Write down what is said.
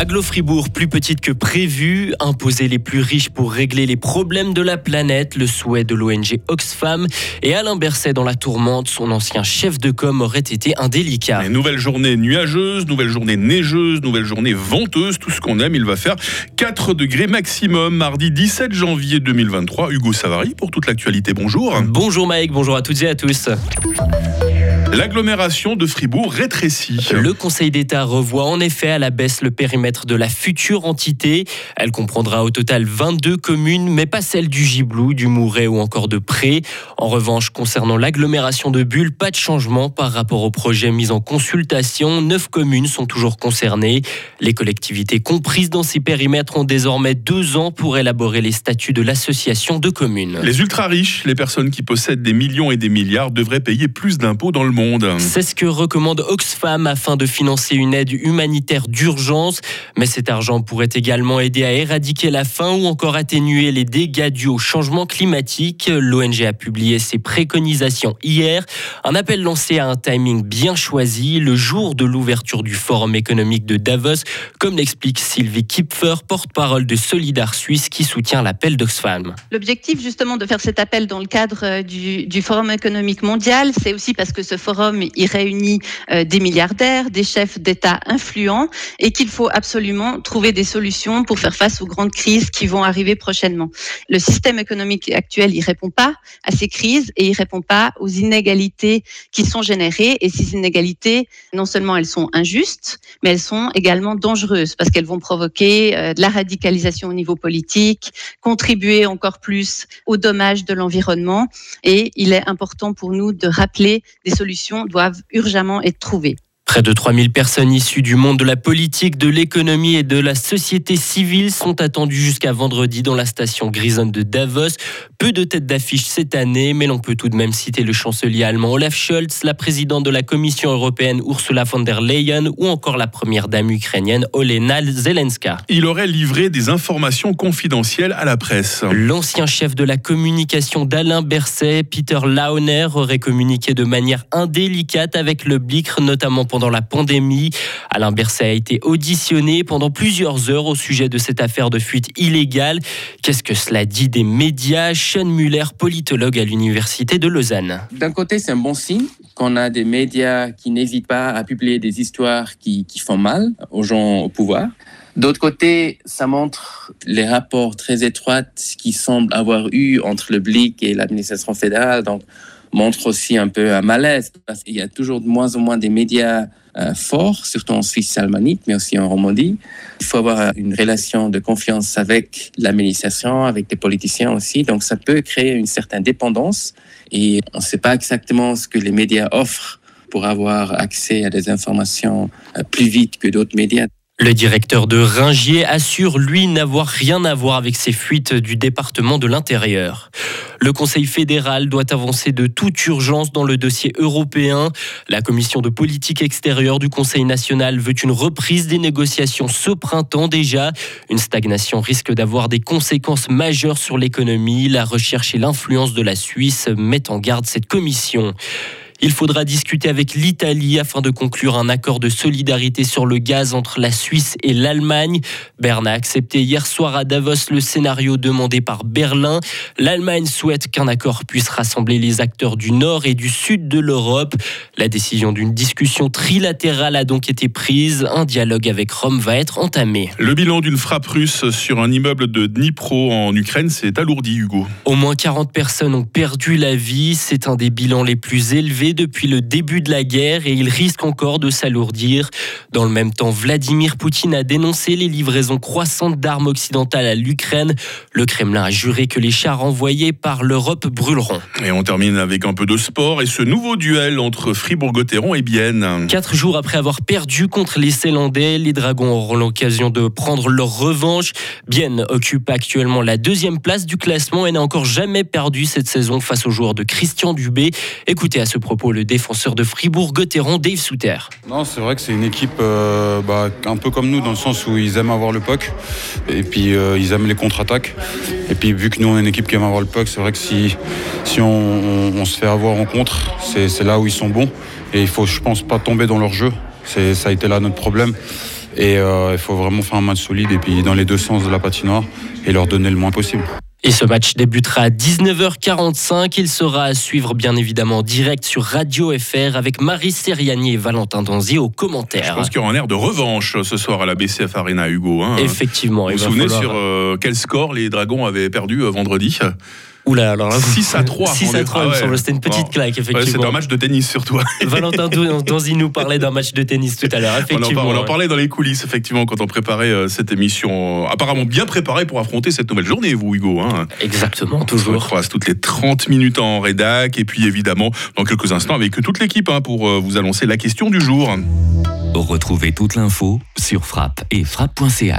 Aglo Fribourg, plus petite que prévu, imposer les plus riches pour régler les problèmes de la planète, le souhait de l'ONG Oxfam. Et Alain Berset dans la tourmente, son ancien chef de com aurait été indélicat. nouvelle journée nuageuse, nouvelle journée neigeuse, nouvelle journée venteuse, tout ce qu'on aime, il va faire 4 degrés maximum, mardi 17 janvier 2023. Hugo Savary pour toute l'actualité, bonjour. Bonjour Mike, bonjour à toutes et à tous. L'agglomération de Fribourg rétrécit. Le Conseil d'État revoit en effet à la baisse le périmètre de la future entité. Elle comprendra au total 22 communes, mais pas celles du Giblou, du Mouret ou encore de Pré. En revanche, concernant l'agglomération de Bulle, pas de changement par rapport au projet mis en consultation. Neuf communes sont toujours concernées. Les collectivités comprises dans ces périmètres ont désormais deux ans pour élaborer les statuts de l'association de communes. Les ultra-riches, les personnes qui possèdent des millions et des milliards, devraient payer plus d'impôts dans le monde. C'est ce que recommande Oxfam afin de financer une aide humanitaire d'urgence. Mais cet argent pourrait également aider à éradiquer la faim ou encore atténuer les dégâts dus au changement climatique. L'ONG a publié ses préconisations hier. Un appel lancé à un timing bien choisi, le jour de l'ouverture du Forum économique de Davos, comme l'explique Sylvie Kipfer, porte-parole de Solidar Suisse qui soutient l'appel d'Oxfam. L'objectif justement de faire cet appel dans le cadre euh, du, du Forum économique mondial, c'est aussi parce que ce forum, il réunit euh, des milliardaires, des chefs d'État influents et qu'il faut absolument trouver des solutions pour faire face aux grandes crises qui vont arriver prochainement. Le système économique actuel, il répond pas à ces crises et il répond pas aux inégalités qui sont générées. Et ces inégalités, non seulement elles sont injustes, mais elles sont également dangereuses parce qu'elles vont provoquer euh, de la radicalisation au niveau politique, contribuer encore plus aux dommages de l'environnement. Et il est important pour nous de rappeler des solutions doivent urgemment être trouvées. Près de 3000 personnes issues du monde de la politique, de l'économie et de la société civile sont attendues jusqu'à vendredi dans la station grisonne de Davos. Peu de têtes d'affiche cette année, mais l'on peut tout de même citer le chancelier allemand Olaf Scholz, la présidente de la Commission européenne Ursula von der Leyen ou encore la première dame ukrainienne Olena Zelenska. Il aurait livré des informations confidentielles à la presse. L'ancien chef de la communication d'Alain Berset, Peter Launer, aurait communiqué de manière indélicate avec le Blick, notamment pour la pandémie. Alain Berset a été auditionné pendant plusieurs heures au sujet de cette affaire de fuite illégale. Qu'est-ce que cela dit des médias? Sean Muller, politologue à l'Université de Lausanne. D'un côté, c'est un bon signe qu'on a des médias qui n'hésitent pas à publier des histoires qui, qui font mal aux gens au pouvoir. D'autre côté, ça montre les rapports très étroits qui semblent avoir eu entre le BLIC et l'administration fédérale. Donc, montre aussi un peu un malaise parce qu'il y a toujours de moins en moins des médias euh, forts, surtout en Suisse alémanique, mais aussi en Romandie. Il faut avoir une relation de confiance avec l'administration, avec les politiciens aussi. Donc ça peut créer une certaine dépendance et on ne sait pas exactement ce que les médias offrent pour avoir accès à des informations euh, plus vite que d'autres médias. Le directeur de Ringier assure, lui, n'avoir rien à voir avec ces fuites du département de l'Intérieur. Le Conseil fédéral doit avancer de toute urgence dans le dossier européen. La commission de politique extérieure du Conseil national veut une reprise des négociations ce printemps déjà. Une stagnation risque d'avoir des conséquences majeures sur l'économie. La recherche et l'influence de la Suisse mettent en garde cette commission. Il faudra discuter avec l'Italie afin de conclure un accord de solidarité sur le gaz entre la Suisse et l'Allemagne. Berne a accepté hier soir à Davos le scénario demandé par Berlin. L'Allemagne souhaite qu'un accord puisse rassembler les acteurs du nord et du sud de l'Europe. La décision d'une discussion trilatérale a donc été prise. Un dialogue avec Rome va être entamé. Le bilan d'une frappe russe sur un immeuble de Dnipro en Ukraine s'est alourdi, Hugo. Au moins 40 personnes ont perdu la vie. C'est un des bilans les plus élevés depuis le début de la guerre et il risque encore de s'alourdir. Dans le même temps, Vladimir Poutine a dénoncé les livraisons croissantes d'armes occidentales à l'Ukraine. Le Kremlin a juré que les chars envoyés par l'Europe brûleront. Et on termine avec un peu de sport et ce nouveau duel entre Fribourg-Gotteron et Bienne. Quatre jours après avoir perdu contre les Célandais, les Dragons auront l'occasion de prendre leur revanche. Bienne occupe actuellement la deuxième place du classement et n'a encore jamais perdu cette saison face aux joueurs de Christian Dubé. Écoutez à ce propos le défenseur de Fribourg-Gotteron, Dave Souter. Non, c'est vrai que c'est une équipe euh, bah, un peu comme nous, dans le sens où ils aiment avoir le puck, et puis euh, ils aiment les contre-attaques. Et puis vu que nous, on est une équipe qui aime avoir le puck, c'est vrai que si, si on, se fait avoir en contre, c'est là où ils sont bons. Et il faut, je pense, pas tomber dans leur jeu. Ça a été là notre problème. Et il faut vraiment faire un match solide et puis dans les deux sens de la patinoire et leur donner le moins possible. Et ce match débutera à 19h45. Il sera à suivre bien évidemment direct sur Radio FR avec Marie Seriani et Valentin Donzi aux commentaires. Je pense qu'il y aura un air de revanche ce soir à la BCF Arena, Hugo. Hein. Effectivement. Vous vous souvenez sur euh, quel score les Dragons avaient perdu euh, vendredi? Oula, alors 6 à 3. 6 à 3, ah C'était une petite claque, effectivement. c'était un match de tennis surtout. Valentin Donzi nous parlait d'un match de tennis tout à l'heure, effectivement. On en, parlait dans les coulisses, effectivement, quand on préparait euh, cette émission. Apparemment bien préparée pour affronter cette nouvelle journée, vous, Hugo. Hein. Exactement, toujours. On se croise toutes les 30 minutes en rédac, et puis évidemment, dans quelques instants, avec toute l'équipe hein, pour euh, vous annoncer la question du jour. Retrouvez toute l'info sur frappe et frappe.ch.